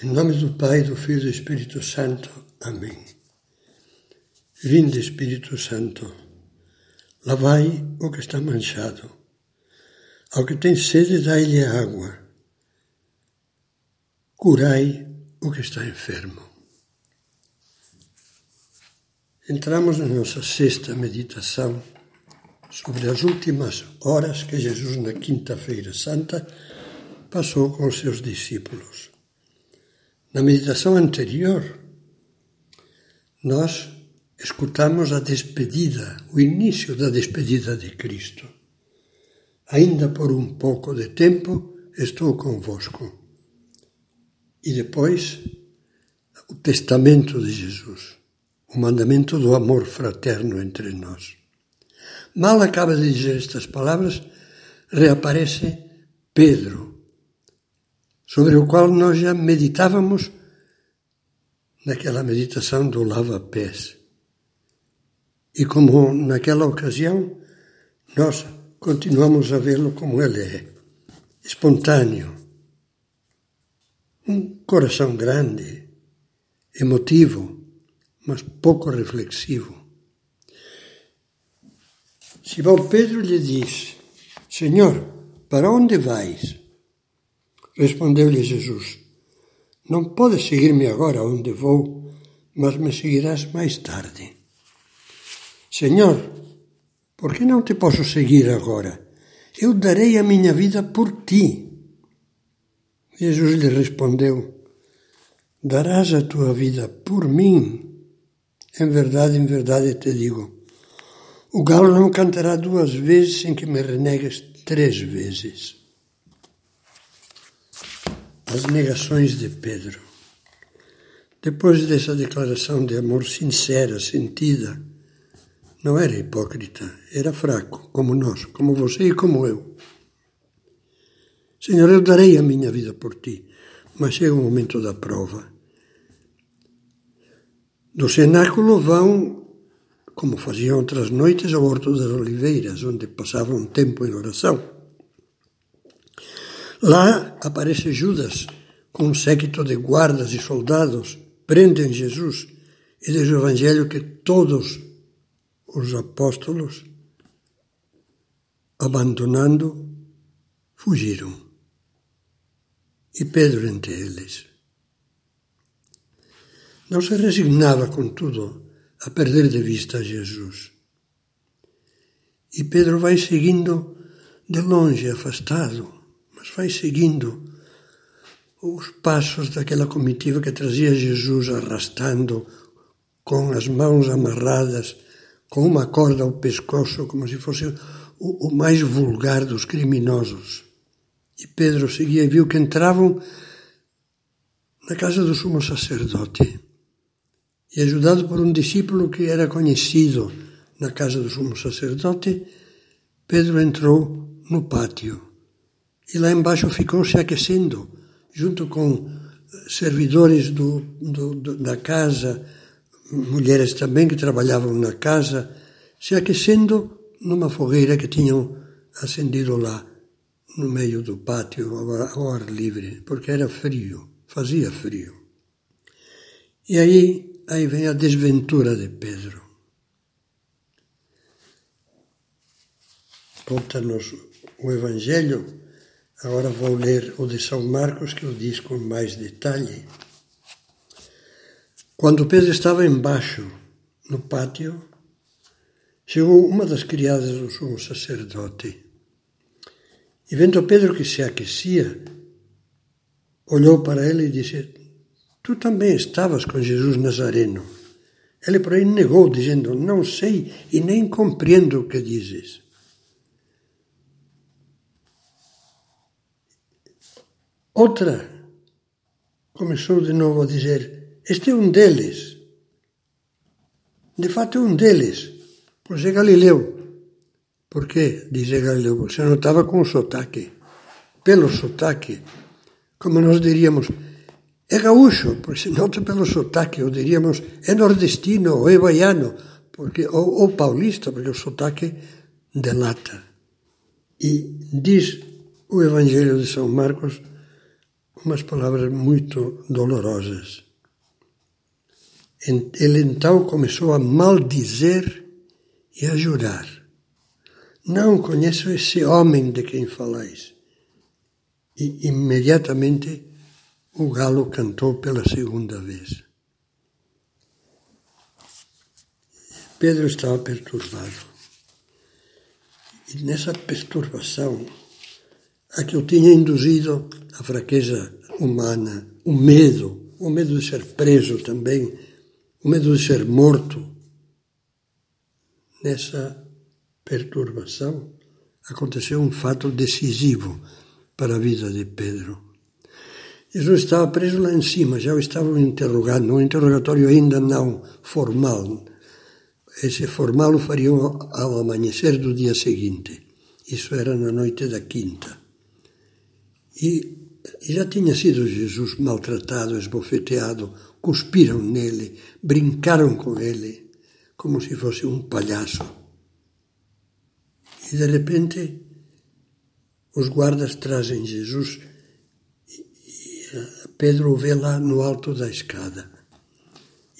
Em nome do Pai, do Filho e do Espírito Santo. Amém. Vinde, Espírito Santo, lavai o que está manchado. Ao que tem sede, dai-lhe água. Curai o que está enfermo. Entramos na nossa sexta meditação sobre as últimas horas que Jesus, na Quinta-feira Santa, passou com os seus discípulos. Na meditação anterior, nós escutamos a despedida, o início da despedida de Cristo. Ainda por um pouco de tempo estou convosco. E depois, o testamento de Jesus, o mandamento do amor fraterno entre nós. Mal acaba de dizer estas palavras, reaparece Pedro, sobre o qual nós já meditávamos naquela meditação do lava-pés. E como naquela ocasião, nós continuamos a vê-lo como ele é, espontâneo, um coração grande, emotivo, mas pouco reflexivo. Simão Pedro lhe diz: Senhor, para onde vais? Respondeu-lhe Jesus: Não podes seguir-me agora onde vou, mas me seguirás mais tarde. Senhor, por que não te posso seguir agora? Eu darei a minha vida por ti. Jesus lhe respondeu: Darás a tua vida por mim? Em verdade, em verdade te digo: o galo não cantará duas vezes sem que me renegues três vezes as negações de Pedro. Depois dessa declaração de amor sincera, sentida, não era hipócrita, era fraco, como nós, como você e como eu. Senhor, eu darei a minha vida por ti, mas chega o momento da prova. Do cenáculo vão, como faziam outras noites, ao Horto das Oliveiras, onde passavam um tempo em oração. Lá aparece Judas com um séquito de guardas e soldados, prendem Jesus e diz o Evangelho que todos os apóstolos, abandonando, fugiram. E Pedro entre eles. Não se resignava, contudo, a perder de vista Jesus. E Pedro vai seguindo de longe, afastado, mas vai seguindo os passos daquela comitiva que trazia Jesus arrastando com as mãos amarradas, com uma corda ao pescoço, como se fosse o, o mais vulgar dos criminosos. E Pedro seguia e viu que entravam na casa do sumo sacerdote. E ajudado por um discípulo que era conhecido na casa do sumo sacerdote, Pedro entrou no pátio e lá embaixo ficou se aquecendo, junto com servidores do, do, do, da casa, mulheres também que trabalhavam na casa, se aquecendo numa fogueira que tinham acendido lá no meio do pátio, ao ar livre, porque era frio, fazia frio. E aí, aí vem a desventura de Pedro. Conta-nos o Evangelho Agora vou ler o de São Marcos, que o diz com mais detalhe. Quando Pedro estava embaixo, no pátio, chegou uma das criadas do sumo sacerdote. E vendo Pedro que se aquecia, olhou para ele e disse: Tu também estavas com Jesus Nazareno. Ele, porém, negou, dizendo: Não sei e nem compreendo o que dizes. Outra começou de novo a dizer: Este é um deles. De fato, é um deles, pois é Galileu. Por quê? Diz Galileu, porque se notava com o sotaque. Pelo sotaque, como nós diríamos, é gaúcho, porque se nota pelo sotaque, ou diríamos, é nordestino, ou é baiano, porque, ou, ou paulista, porque o sotaque delata. E diz o Evangelho de São Marcos umas palavras muito dolorosas. Ele então começou a maldizer e a jurar. Não conheço esse homem de quem falais. E imediatamente o galo cantou pela segunda vez. Pedro estava perturbado. E nessa perturbação, a que eu tinha induzido a fraqueza humana, o medo, o medo de ser preso também, o medo de ser morto. Nessa perturbação aconteceu um fato decisivo para a vida de Pedro. Jesus estava preso lá em cima, já o estavam interrogando, um interrogatório ainda não formal. Esse formal o fariam ao amanhecer do dia seguinte. Isso era na noite da quinta. E já tinha sido Jesus maltratado, esbofeteado, cuspiram nele, brincaram com ele, como se fosse um palhaço. E de repente os guardas trazem Jesus e Pedro o vê lá no alto da escada.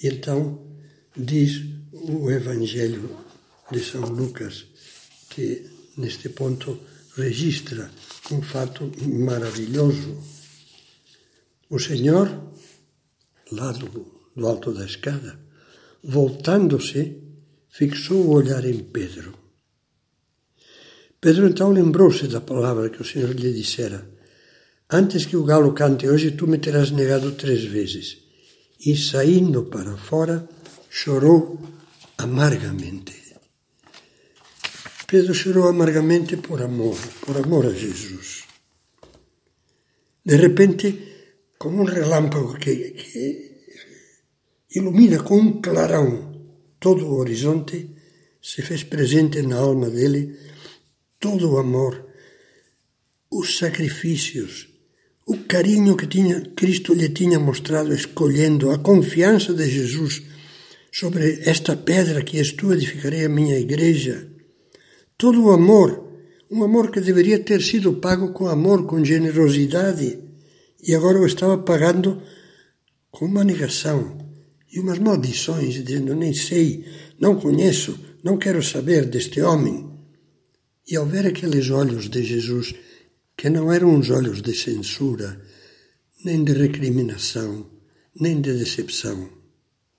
E então diz o Evangelho de São Lucas, que neste ponto registra um fato maravilhoso. O Senhor, lá do, do alto da escada, voltando-se, fixou o olhar em Pedro. Pedro então lembrou-se da palavra que o Senhor lhe dissera: Antes que o galo cante hoje, tu me terás negado três vezes. E saindo para fora, chorou amargamente. Pedro chorou amargamente por amor, por amor a Jesus. De repente, como um relâmpago que, que ilumina com um clarão todo o horizonte, se fez presente na alma dele todo o amor, os sacrifícios, o carinho que tinha, Cristo lhe tinha mostrado escolhendo, a confiança de Jesus sobre esta pedra que és tu edificarei a minha igreja todo o amor, um amor que deveria ter sido pago com amor, com generosidade, e agora o estava pagando com uma negação e umas maldições, dizendo: Nem sei, não conheço, não quero saber deste homem. E ao ver aqueles olhos de Jesus, que não eram uns olhos de censura, nem de recriminação, nem de decepção,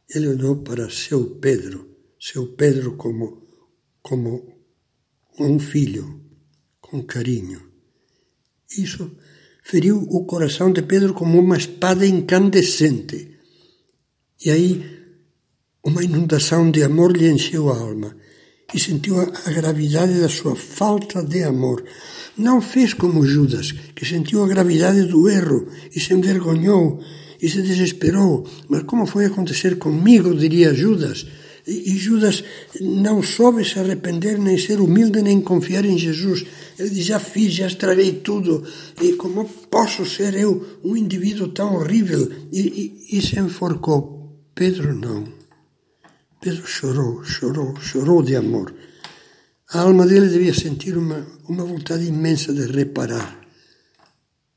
ele olhou para seu Pedro, seu Pedro como, como um filho, com carinho. Isso feriu o coração de Pedro como uma espada incandescente. E aí uma inundação de amor lhe encheu a alma e sentiu a gravidade da sua falta de amor. Não fez como Judas, que sentiu a gravidade do erro e se envergonhou e se desesperou. Mas como foi acontecer comigo, diria Judas? E Judas não soube se arrepender, nem ser humilde, nem confiar em Jesus. Ele diz: Já fiz, já estraguei tudo. E como posso ser eu um indivíduo tão horrível? E, e, e se enforcou. Pedro não. Pedro chorou, chorou, chorou de amor. A alma dele devia sentir uma, uma vontade imensa de reparar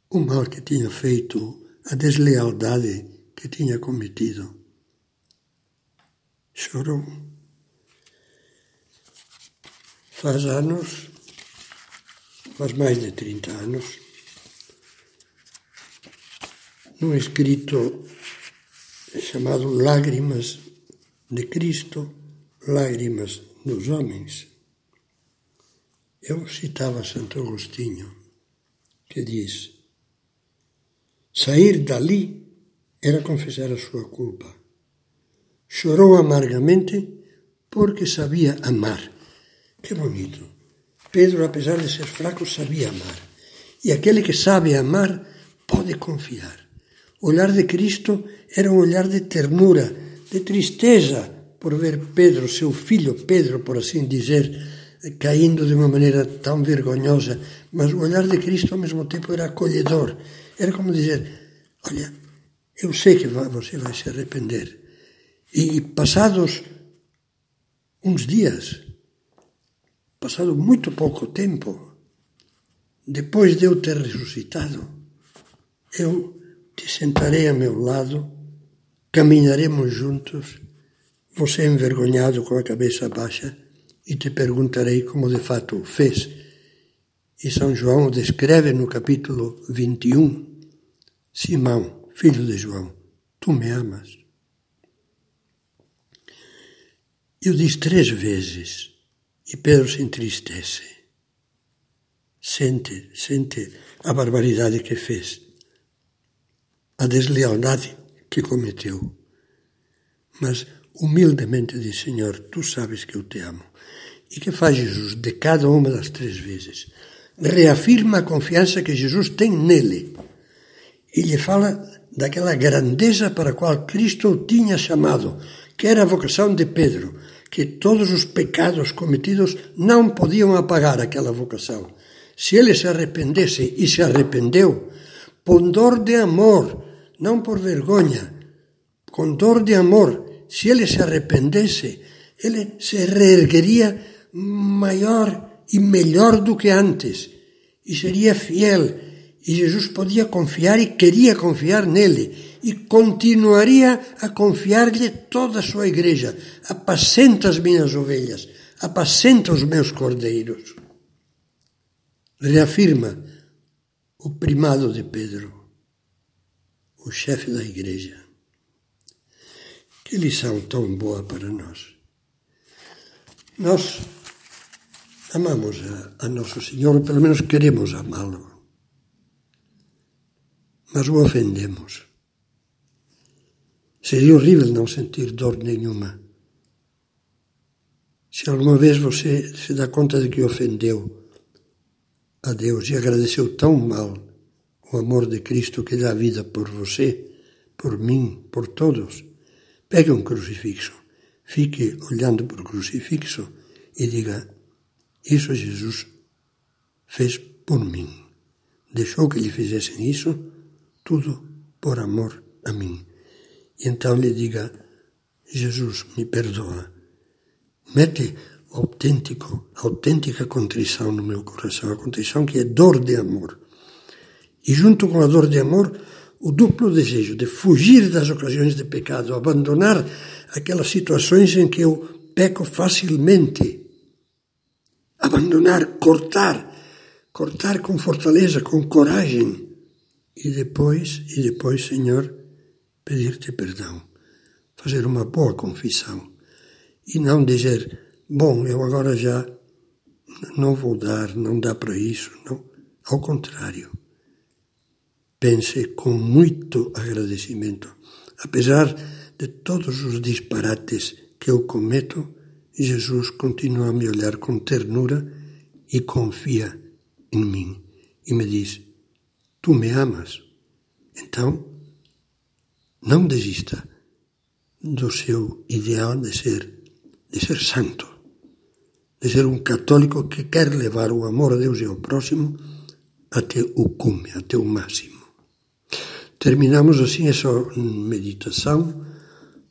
o mal que tinha feito, a deslealdade que tinha cometido chorou. Faz anos, faz mais de 30 anos, num escrito chamado Lágrimas de Cristo, Lágrimas dos Homens, eu citava Santo Agostinho, que diz: sair dali era confessar a sua culpa Chorou amargamente porque sabia amar. Que bonito. Pedro, apesar de ser fraco, sabia amar. E aquele que sabe amar pode confiar. O olhar de Cristo era um olhar de ternura, de tristeza por ver Pedro, seu filho Pedro, por assim dizer, caindo de uma maneira tão vergonhosa. Mas o olhar de Cristo ao mesmo tempo era acolhedor. Era como dizer: Olha, eu sei que você vai se arrepender e passados uns dias, passado muito pouco tempo, depois de eu ter ressuscitado, eu te sentarei a meu lado, caminharemos juntos, você envergonhado com a cabeça baixa, e te perguntarei como de fato o fez. E São João descreve no capítulo 21, Simão, filho de João, tu me amas? E o diz três vezes, e Pedro se entristece. Sente, sente a barbaridade que fez, a deslealdade que cometeu. Mas humildemente diz: Senhor, tu sabes que eu te amo. E que faz Jesus de cada uma das três vezes? Reafirma a confiança que Jesus tem nele e lhe fala daquela grandeza para a qual Cristo o tinha chamado, que era a vocação de Pedro, que todos os pecados cometidos não podiam apagar aquela vocação. Se ele se arrependesse e se arrependeu, com dor de amor, não por vergonha, com dor de amor, se ele se arrependesse, ele se reergueria maior e melhor do que antes e seria fiel. E Jesus podia confiar e queria confiar nele e continuaria a confiar-lhe toda a sua igreja. Apacenta as minhas ovelhas, apacenta os meus cordeiros. Reafirma o primado de Pedro, o chefe da igreja. Que lição tão boa para nós. Nós amamos a, a Nosso Senhor, pelo menos queremos amá-lo, mas o ofendemos. Seria horrível não sentir dor nenhuma. Se alguma vez você se dá conta de que ofendeu a Deus e agradeceu tão mal o amor de Cristo que dá vida por você, por mim, por todos, pegue um crucifixo, fique olhando para o crucifixo e diga: Isso Jesus fez por mim. Deixou que lhe fizessem isso, tudo por amor a mim. E então lhe diga: Jesus, me perdoa. Mete autêntico, autêntica contrição no meu coração, a contrição que é dor de amor. E junto com a dor de amor, o duplo desejo de fugir das ocasiões de pecado, abandonar aquelas situações em que eu peco facilmente. Abandonar, cortar, cortar com fortaleza, com coragem. E depois, e depois, Senhor, pedir-te perdão, fazer uma boa confissão e não dizer, bom, eu agora já não vou dar, não dá para isso, não. Ao contrário, pense com muito agradecimento, apesar de todos os disparates que eu cometo, Jesus continua a me olhar com ternura e confia em mim e me diz: Tu me amas, então não desista do seu ideal de ser, de ser santo, de ser um católico que quer levar o amor a Deus e ao próximo até o cume, até o máximo. Terminamos assim essa meditação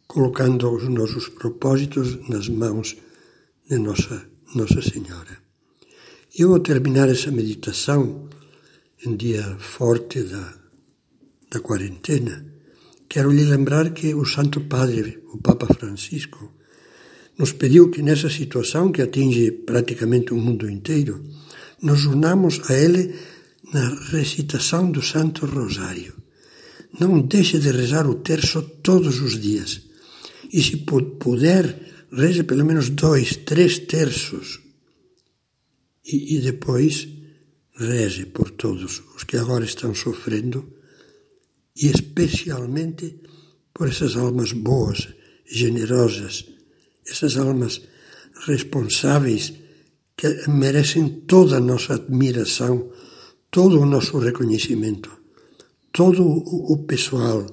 colocando os nossos propósitos nas mãos de Nossa, Nossa Senhora. Eu, ao terminar essa meditação, em dia forte da, da quarentena, Quero lhe lembrar que o Santo Padre, o Papa Francisco, nos pediu que nessa situação que atinge praticamente o mundo inteiro, nos unamos a ele na recitação do Santo Rosário. Não deixe de rezar o terço todos os dias. E se puder, reze pelo menos dois, três terços. E, e depois reze por todos os que agora estão sofrendo e especialmente por essas almas boas, generosas, essas almas responsáveis que merecem toda a nossa admiração, todo o nosso reconhecimento, todo o pessoal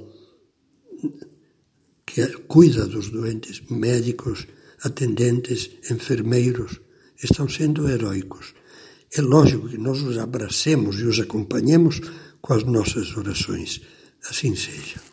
que cuida dos doentes, médicos, atendentes, enfermeiros, estão sendo heróicos. É lógico que nós os abracemos e os acompanhemos com as nossas orações. Assim seja.